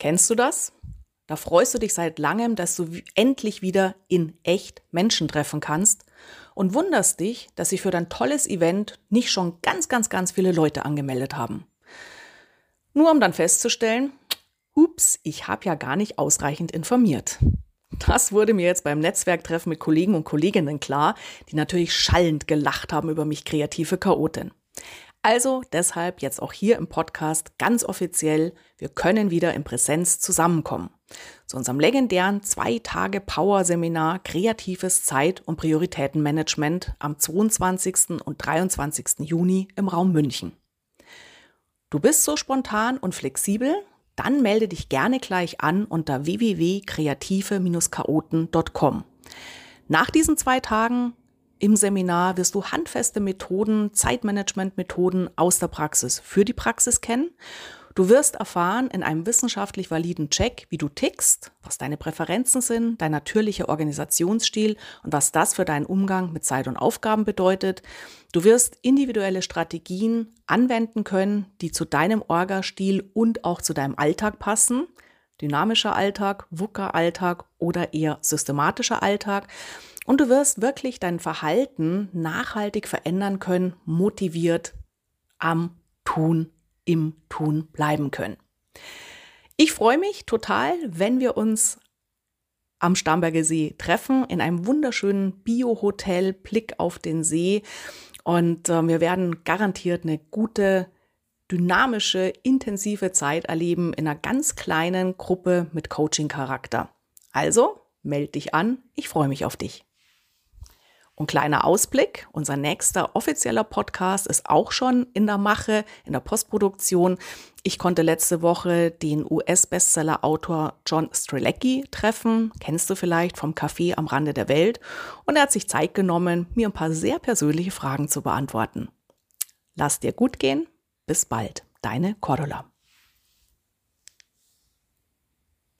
Kennst du das? Da freust du dich seit langem, dass du endlich wieder in echt Menschen treffen kannst und wunderst dich, dass sich für dein tolles Event nicht schon ganz, ganz, ganz viele Leute angemeldet haben. Nur um dann festzustellen, ups, ich habe ja gar nicht ausreichend informiert. Das wurde mir jetzt beim Netzwerktreffen mit Kollegen und Kolleginnen klar, die natürlich schallend gelacht haben über mich kreative Chaotin. Also deshalb jetzt auch hier im Podcast ganz offiziell, wir können wieder in Präsenz zusammenkommen. Zu unserem legendären zwei Tage Power Seminar Kreatives Zeit- und Prioritätenmanagement am 22. und 23. Juni im Raum München. Du bist so spontan und flexibel? Dann melde dich gerne gleich an unter www.kreative-chaoten.com. Nach diesen zwei Tagen im Seminar wirst du handfeste Methoden, Zeitmanagement-Methoden aus der Praxis für die Praxis kennen. Du wirst erfahren in einem wissenschaftlich validen Check, wie du tickst, was deine Präferenzen sind, dein natürlicher Organisationsstil und was das für deinen Umgang mit Zeit und Aufgaben bedeutet. Du wirst individuelle Strategien anwenden können, die zu deinem Orga-Stil und auch zu deinem Alltag passen. Dynamischer Alltag, WUKA-Alltag oder eher systematischer Alltag. Und du wirst wirklich dein Verhalten nachhaltig verändern können, motiviert am Tun, im Tun bleiben können. Ich freue mich total, wenn wir uns am Starnberger See treffen, in einem wunderschönen Bio-Hotel, Blick auf den See. Und äh, wir werden garantiert eine gute, dynamische, intensive Zeit erleben in einer ganz kleinen Gruppe mit Coaching-Charakter. Also, meld dich an, ich freue mich auf dich. Und kleiner Ausblick, unser nächster offizieller Podcast ist auch schon in der Mache, in der Postproduktion. Ich konnte letzte Woche den US-Bestseller-Autor John Strelecki treffen, kennst du vielleicht vom Café am Rande der Welt. Und er hat sich Zeit genommen, mir ein paar sehr persönliche Fragen zu beantworten. Lass dir gut gehen, bis bald, deine Cordula.